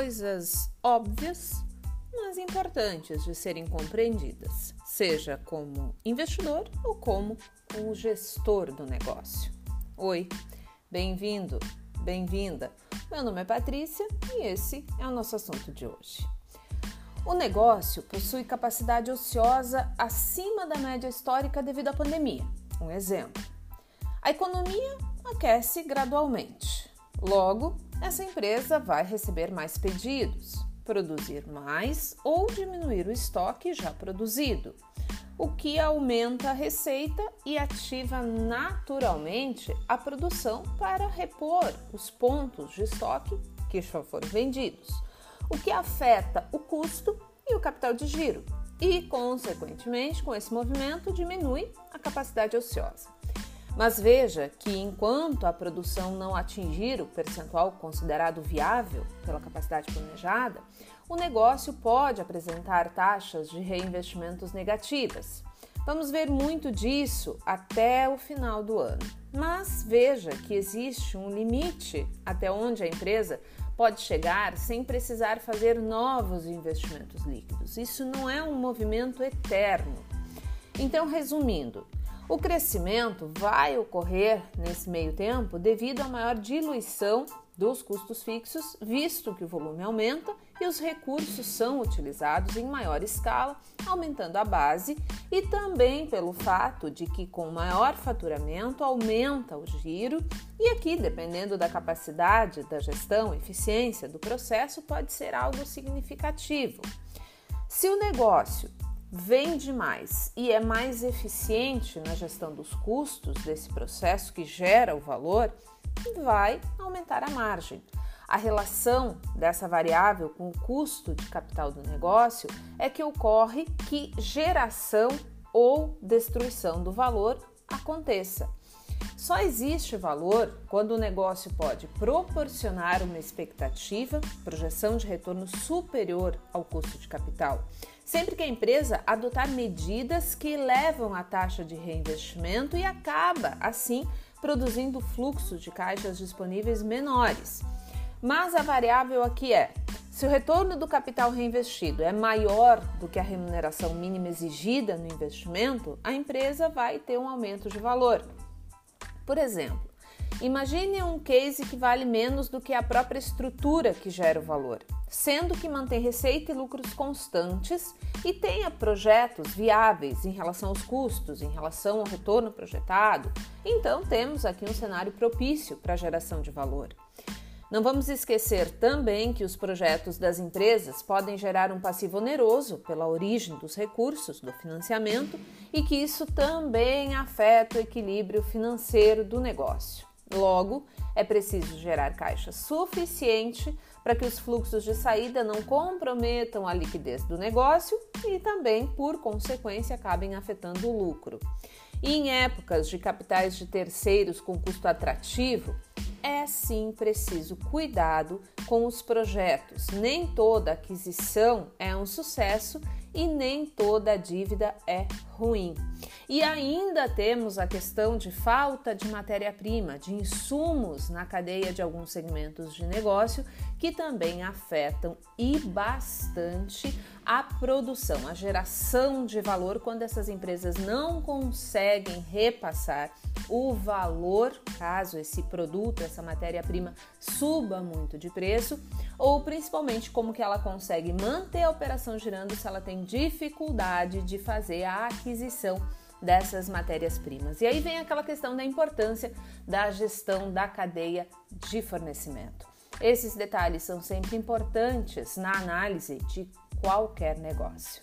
coisas óbvias, mas importantes de serem compreendidas, seja como investidor ou como o gestor do negócio. Oi, bem-vindo, bem-vinda. Meu nome é Patrícia e esse é o nosso assunto de hoje. O negócio possui capacidade ociosa acima da média histórica devido à pandemia. Um exemplo: a economia aquece gradualmente. Logo, essa empresa vai receber mais pedidos, produzir mais ou diminuir o estoque já produzido, o que aumenta a receita e ativa naturalmente a produção para repor os pontos de estoque que já foram vendidos, o que afeta o custo e o capital de giro, e, consequentemente, com esse movimento, diminui a capacidade ociosa. Mas veja que enquanto a produção não atingir o percentual considerado viável pela capacidade planejada, o negócio pode apresentar taxas de reinvestimentos negativas. Vamos ver muito disso até o final do ano. Mas veja que existe um limite até onde a empresa pode chegar sem precisar fazer novos investimentos líquidos. Isso não é um movimento eterno. Então, resumindo, o crescimento vai ocorrer nesse meio tempo devido à maior diluição dos custos fixos, visto que o volume aumenta e os recursos são utilizados em maior escala, aumentando a base, e também pelo fato de que com maior faturamento aumenta o giro, e aqui, dependendo da capacidade da gestão, eficiência do processo, pode ser algo significativo. Se o negócio vende mais e é mais eficiente na gestão dos custos desse processo que gera o valor, vai aumentar a margem. A relação dessa variável com o custo de capital do negócio é que ocorre que geração ou destruição do valor aconteça. Só existe valor quando o negócio pode proporcionar uma expectativa, projeção de retorno superior ao custo de capital, sempre que a empresa adotar medidas que levam a taxa de reinvestimento e acaba, assim, produzindo fluxos de caixas disponíveis menores. Mas a variável aqui é: se o retorno do capital reinvestido é maior do que a remuneração mínima exigida no investimento, a empresa vai ter um aumento de valor. Por exemplo, imagine um case que vale menos do que a própria estrutura que gera o valor, sendo que mantém receita e lucros constantes e tenha projetos viáveis em relação aos custos, em relação ao retorno projetado. Então, temos aqui um cenário propício para a geração de valor. Não vamos esquecer também que os projetos das empresas podem gerar um passivo oneroso pela origem dos recursos do financiamento e que isso também afeta o equilíbrio financeiro do negócio. Logo, é preciso gerar caixa suficiente para que os fluxos de saída não comprometam a liquidez do negócio e também, por consequência, acabem afetando o lucro. E em épocas de capitais de terceiros com custo atrativo, é sim preciso cuidado com os projetos. Nem toda aquisição é um sucesso e nem toda dívida é ruim. E ainda temos a questão de falta de matéria-prima, de insumos na cadeia de alguns segmentos de negócio que também afetam e bastante a produção, a geração de valor quando essas empresas não conseguem repassar o valor, caso esse produto, essa matéria-prima suba muito de preço, ou principalmente como que ela consegue manter a operação girando se ela tem dificuldade de fazer a aquisição dessas matérias-primas. E aí vem aquela questão da importância da gestão da cadeia de fornecimento. Esses detalhes são sempre importantes na análise de qualquer negócio.